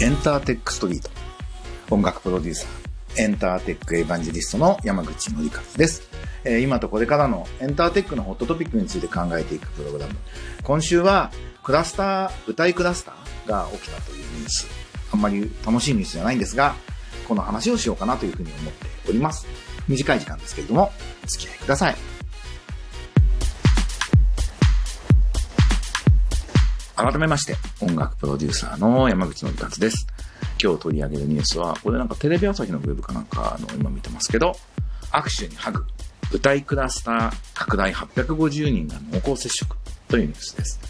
エンターテックストリート。音楽プロデューサー、エンターテックエヴァンジェリストの山口のりかずです。えー今とこれからのエンターテックのホットトピックについて考えていくプログラム。今週はクラスター、舞台クラスターが起きたというニュース。あんまり楽しいニュースじゃないんですが、この話をしようかなというふうに思っております。短い時間ですけれども、お付き合いください。改めまして、音楽プロデューサーの山口のりかつです。今日取り上げるニュースは、これなんかテレビ朝日のウェブかなんかの今見てますけど、握手にハグ、舞台クラスター拡大850人が濃厚接触というニュースです。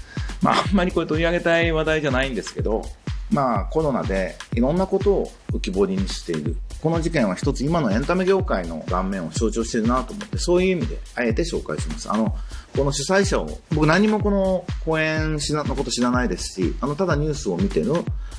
まあ、あんまりこれ取り上げたい話題じゃないんですけど、まあ、コロナでいろんなことを浮き彫りにしている。この事件は一つ今のエンタメ業界の顔面を象徴しているなと思って、そういう意味であえて紹介します。あの、この主催者を、僕何もこの公演しなのこと知らないですし、あの、ただニュースを見てる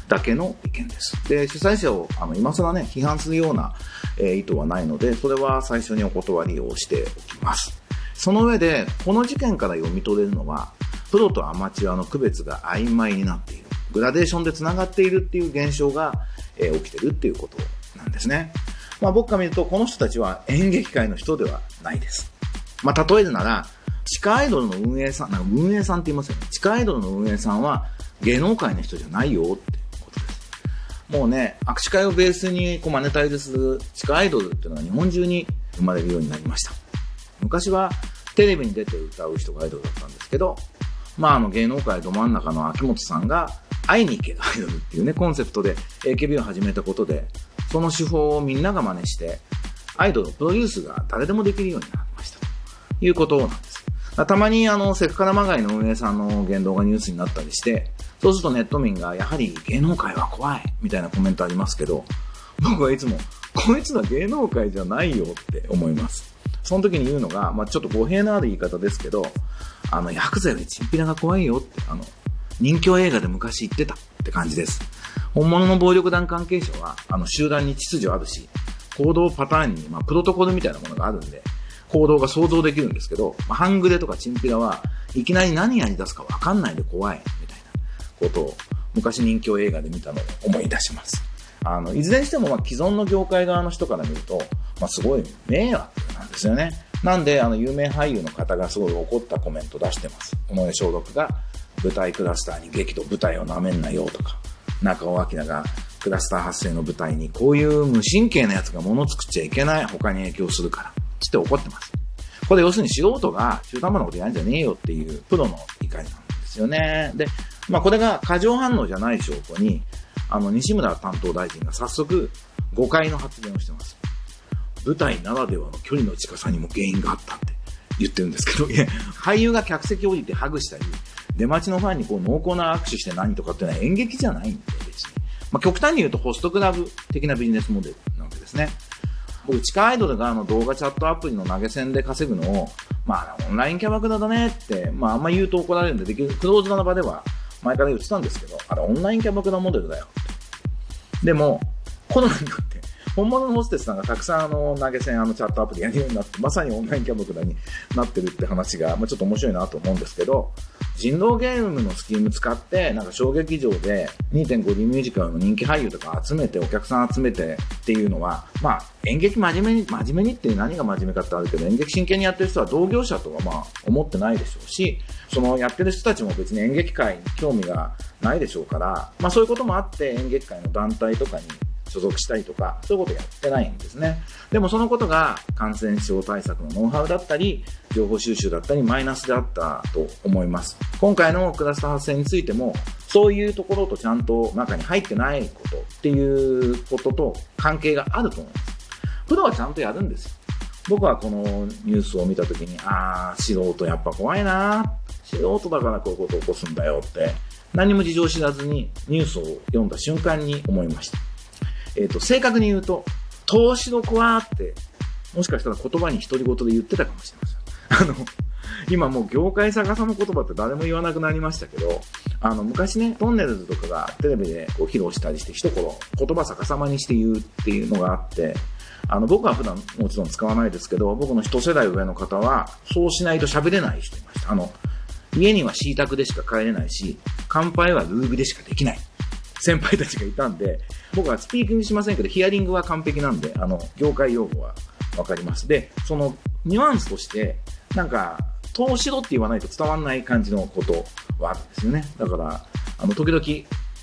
だけの意見です。で、主催者を、あの、今更ね、批判するような、えー意図はないので、それは最初にお断りをしておきます。その上で、この事件から読み取れるのは、プロとアマチュアの区別が曖昧になっている。グラデーションで繋がっているっていう現象が、えー起きてるっていうことなんですね。まあ僕から見ると、この人たちは演劇界の人ではないです。まあ例えるなら、地下アイドルの運営さん、なんか運営さんって言いますよね。地下アイドルの運営さんは芸能界の人じゃないよってことです。もうね、握手会をベースにこうマネタイズする地下アイドルっていうのが日本中に生まれるようになりました。昔はテレビに出て歌う人がアイドルだったんですけど、まああの芸能界ど真ん中の秋元さんが会いに行けるアイドルっていうね、コンセプトで AKB を始めたことで、その手法をみんなが真似して、アイドルのプロデュースが誰でもできるようになりましたということなんです。たまにあの、セクハラまがいの運営さんの言動がニュースになったりして、そうするとネット民がやはり芸能界は怖いみたいなコメントありますけど、僕はいつも、こいつら芸能界じゃないよって思います。その時に言うのが、まあちょっと語弊のある言い方ですけど、あの、ヤクザよりチンピラが怖いよって、あの、人気映画で昔言ってたって感じです。本物の暴力団関係者は、あの、集団に秩序あるし、行動パターンに、まあ、プロトコルみたいなものがあるんで、行動が想像できるんですけど、まあ、半グレとかチンピラはいきなり何やり出すかわかんないで怖い、みたいなことを、昔人気映画で見たのを思い出します。あの、いずれにしても、まあ、既存の業界側の人から見ると、まあ、すごい迷惑なんですよね。なんで、あの、有名俳優の方がすごい怒ったコメント出してます。尾上松六が、舞台クラスターに激怒舞台を舐めんなよとか、中尾明がクラスター発生の舞台にこういう無神経なやつが物作っちゃいけない他に影響するから、つって怒ってます。これ要するに素人が中途半端なことやんじゃねえよっていうプロの怒りなんですよね。で、まあこれが過剰反応じゃない証拠に、あの西村担当大臣が早速誤解の発言をしてます。舞台ならではの距離の近さにも原因があったって言ってるんですけど、俳優が客席降りてハグしたり、出待ちのファンにこう濃厚な握手して何とかっていうのは演劇じゃないんで、別に。まあ、極端に言うとホストクラブ的なビジネスモデルなわけですね。僕、地下アイドルがあの動画チャットアプリの投げ銭で稼ぐのを、まあ、オンラインキャバクラだねって、まあ、あんま言うと怒られるんで、できる、クローズドな場では前から言ってたんですけど、あれオンラインキャバクラモデルだよって。でも、コロナになって、本物のホステスさんがたくさんあの投げ銭あのチャットアプリやるようになって、まさにオンラインキャバクラになってるって話が、まあ、ちょっと面白いなと思うんですけど、人狼ゲームのスキーム使って、なんか小劇場で 2.5D ミュージカルの人気俳優とか集めて、お客さん集めてっていうのは、まあ演劇真面目に、真面目にって何が真面目かってあるけど、演劇真剣にやってる人は同業者とはまあ思ってないでしょうし、そのやってる人たちも別に演劇界に興味がないでしょうから、まあそういうこともあって演劇界の団体とかに所属したりとか、そういうことやってないんですね。でもそのことが感染症対策のノウハウだったり、情報収集だったり、マイナスであったと思います。今回のクラスター発生についても、そういうところとちゃんと中に入ってないことっていうことと関係があると思います。プロはちゃんとやるんですよ。僕はこのニュースを見たときに、あー、素人やっぱ怖いな素人だからこういうこと起こすんだよって、何も事情知らずにニュースを読んだ瞬間に思いました。えっ、と、正確に言うと、投資の子はって、もしかしたら言葉に独り言で言ってたかもしれません。あの、今もう業界逆さの言葉って誰も言わなくなりましたけど、あの、昔ね、トンネルズとかがテレビでこう披露したりして、一言、言葉逆さまにして言うっていうのがあって、あの、僕は普段もちろん使わないですけど、僕の一世代上の方は、そうしないと喋れない人いました。あの、家にはシータクでしか帰れないし、乾杯はルービーでしかできない。先輩たちがいたんで、僕はスピーキングしませんけど、ヒアリングは完璧なんで、あの、業界用語はわかります。で、そのニュアンスとして、なんか、投資ろって言わないと伝わんない感じのことはあるんですよね。だから、あの、時々、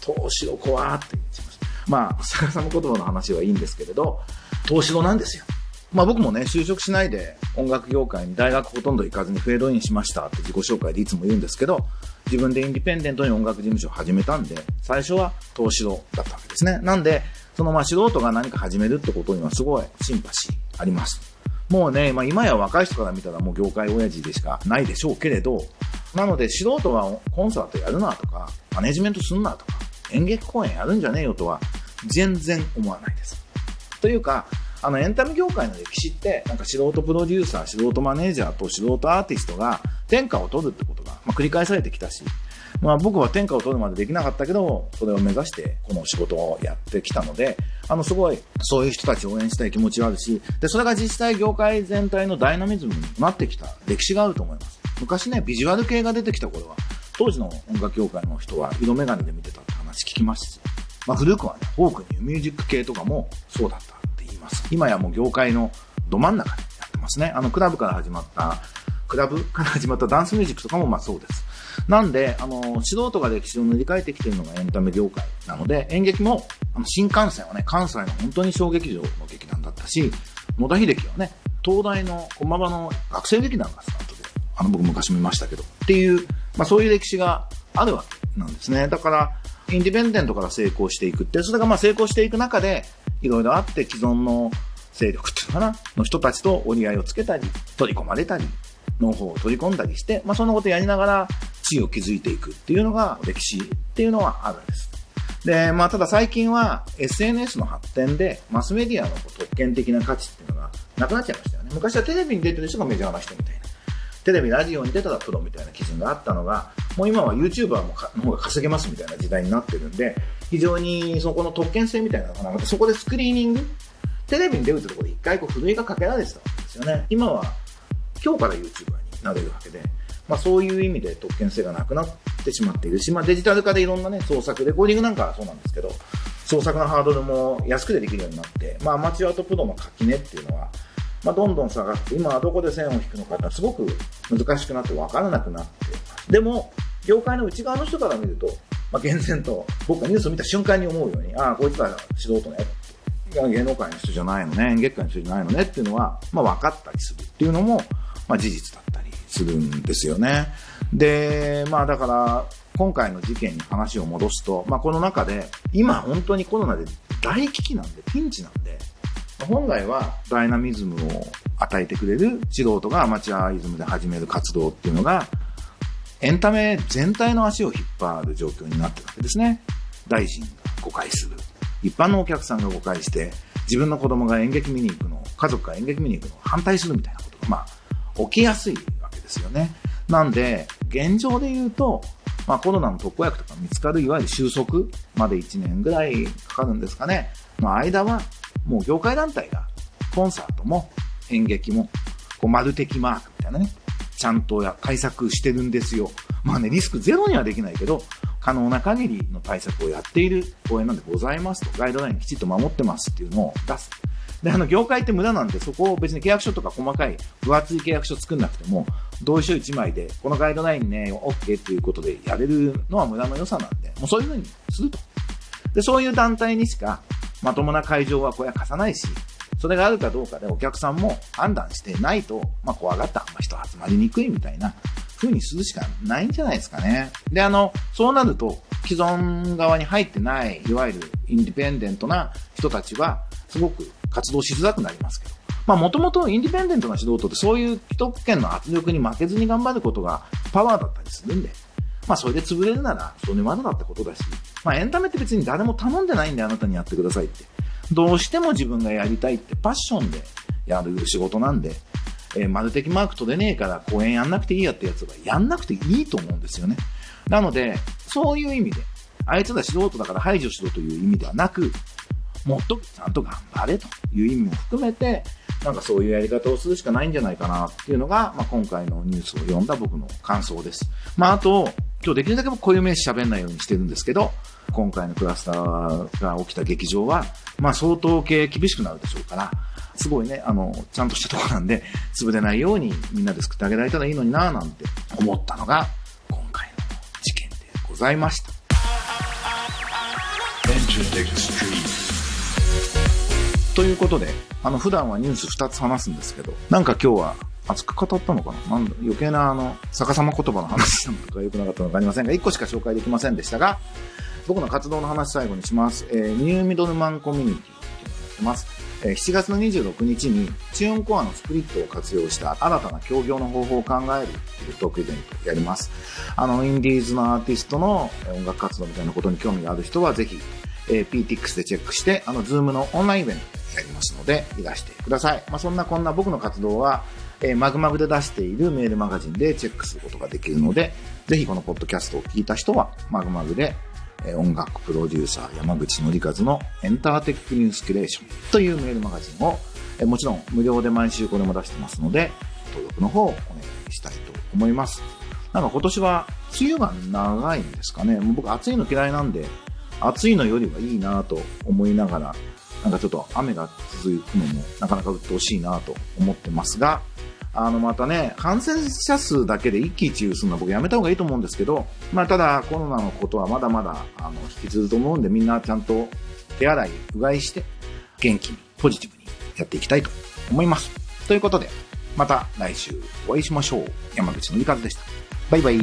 投資ろ怖って言ってます。まあ、逆さま言葉の話はいいんですけれど、投資ろなんですよ。まあ僕もね、就職しないで音楽業界に大学ほとんど行かずにフェードインしましたって自己紹介でいつも言うんですけど、自分でインディペンデントに音楽事務所を始めたんで、最初は投資道だったわけですね。なんで、そのまあ素人が何か始めるってことにはすごいシンパシーあります。もうね、まあ今や若い人から見たらもう業界親父でしかないでしょうけれど、なので素人はコンサートやるなとか、マネジメントすんなとか、演劇公演やるんじゃねえよとは全然思わないです。というか、あの、エンタメ業界の歴史って、なんか素人プロデューサー、素人マネージャーと素人アーティストが天下を取るってことが、まあ、繰り返されてきたし、まあ僕は天下を取るまでできなかったけど、それを目指してこの仕事をやってきたので、あのすごいそういう人たちを応援したい気持ちはあるし、で、それが実際業界全体のダイナミズムになってきた歴史があると思います。昔ね、ビジュアル系が出てきた頃は、当時の音楽業界の人は色眼鏡で見てたって話聞きますし、まあ古くはね、フォークにミュージック系とかもそうだった。ます。今やもう業界のど真ん中でやってますね。あの、クラブから始まった、クラブから始まったダンスミュージックとかもまあそうです。なんで、あの、素人が歴史を塗り替えてきてるのがエンタメ業界なので、演劇も、あの、新幹線はね、関西の本当に小劇場の劇団だったし、野田秀樹はね、東大の駒場の学生劇団がスタートで、あの、僕昔見ましたけど、っていう、まあそういう歴史があるわけなんですね。だから、インディペンデントから成功していくって、それがまあ成功していく中で、いろいろあって既存の勢力っていうのかな、の人たちと折り合いをつけたり、取り込まれたり、ノウハウを取り込んだりして、まあそんなことやりながら地位を築いていくっていうのが歴史っていうのはあるんです。で、まあただ最近は SNS の発展でマスメディアの特権的な価値っていうのがなくなっちゃいましたよね。昔はテレビに出てる人がメジャーな人みたいな。テレビ、ラジオに出たらプロみたいな基準があったのが、もう今は YouTuber もの方が稼げますみたいな時代になってるんで、非常にそこの特権性みたいなのがなくて、そこでスクリーニング、テレビに出るってところで一回こう、ふるいがかけられてたわけですよね。今は、今日から YouTuber になれるわけで、まあそういう意味で特権性がなくなってしまっているし、まあデジタル化でいろんなね、創作、レコーディングなんかはそうなんですけど、創作のハードルも安くでできるようになって、まあアマチュアとプロの垣根っていうのは、まあ、どんどん下がって、今はどこで線を引くのかってすごく難しくなって分からなくなってでも、業界の内側の人から見ると、まあ、厳然と、僕がニュースを見た瞬間に思うように、ああ、こいつは素人ね。芸能界の人じゃないのね、演劇界の人じゃないのねっていうのは、まあ分かったりするっていうのも、まあ事実だったりするんですよね。で、まあだから、今回の事件に話を戻すと、まあこの中で、今本当にコロナで大危機なんで、ピンチなんで、本来はダイナミズムを与えてくれる素人がアマチュアイズムで始める活動っていうのが、エンタメ全体の足を引っ張る状況になってるわけですね。大臣が誤解する。一般のお客さんが誤解して、自分の子供が演劇見に行くの、家族が演劇見に行くのを反対するみたいなことが、まあ、起きやすいわけですよね。なんで、現状で言うと、まあコロナの特効薬とか見つかるいわゆる収束まで1年ぐらいかかるんですかね。の間は、もう業界団体がコンサートも演劇も、こう丸的マークみたいなね、ちゃんとや対策してるんですよ。まあね、リスクゼロにはできないけど、可能な限りの対策をやっている公演なんでございますと、ガイドラインきちっと守ってますっていうのを出す。で、あの、業界って無駄なんで、そこを別に契約書とか細かい分厚い契約書作んなくても、同意書1枚で、このガイドラインね、OK っていうことでやれるのは無駄の良さなんで、もうそういうふうにすると。で、そういう団体にしか、まともな会場はこれは貸さないし、それがあるかどうかでお客さんも判断してないと、まあ、怖がったあんま人集まりにくいみたいな風にするしかないんじゃないですかね。で、あの、そうなると、既存側に入ってない、いわゆるインディペンデントな人たちは、すごく活動しづらくなりますけど。まあ、もともとインディペンデントな指導とってそういう既得権の圧力に負けずに頑張ることがパワーだったりするんで、まあ、それで潰れるなら、それまでだってことだし、まあ、エンタメって別に誰も頼んでないんであなたにやってくださいって。どうしても自分がやりたいってパッションでやる仕事なんで、えー、マルテキマーク取れねえから公演やんなくていいやってやつはやんなくていいと思うんですよね。なので、そういう意味で、あいつら素人だから排除しろという意味ではなく、もっとちゃんと頑張れという意味も含めて、なんかそういうやり方をするしかないんじゃないかなっていうのが、まあ、今回のニュースを読んだ僕の感想です。まあ、あと、今日できるだけ僕固有名詞喋んないようにしてるんですけど、今回のクラスターが起きた劇場は、まあ相当系厳しくなるでしょうから、すごいね、あの、ちゃんとしたとこなんで、潰れないようにみんなで作ってあげられたらいいのになぁなんて思ったのが、今回の事件でございました。ということで、あの、普段はニュース2つ話すんですけど、なんか今日は熱く語ったのかな？なんだ余計なあの、逆さま言葉の話なのか良くなかったのかありませんが、1個しか紹介できませんでしたが、僕の活動の話最後にします。えー、ニューミドルマンコミュニティっていうのをやってます。えー、7月の26日に、 TuneCore のスプリットを活用した新たな協業の方法を考えるっていうトークイベントをやります。あの、インディーズのアーティストの音楽活動みたいなことに興味がある人は、ぜひ、えー、PTX でチェックして、あの、 Zoom のオンラインイベントやりますので、いらしてください。まあ、そんなこんな僕の活動は、えー、マグマグで出しているメールマガジンでチェックすることができるので、ぜひこのポッドキャストを聞いた人は、マグマグで音楽プロデューサー山口のりかずのエンターテックニュースキュレーションというメールマガジンを、もちろん無料で毎週これも出してますので、登録の方をお願いしたいと思います。なんか今年は梅雨が長いんですかね。もう僕暑いの嫌いなんで、暑いのよりはいいなと思いながら、なんかちょっと雨が続くのもなかなか鬱陶しいなと思ってますが、あの、またね、感染者数だけで一喜一憂するのは僕やめた方がいいと思うんですけど、まあ、ただコロナのことはまだまだ、あの、引きずると思うんで、みんなちゃんと手洗い、うがいして、元気に、ポジティブにやっていきたいと思います。ということで、また来週お会いしましょう。山口のりかずでした。バイバイ。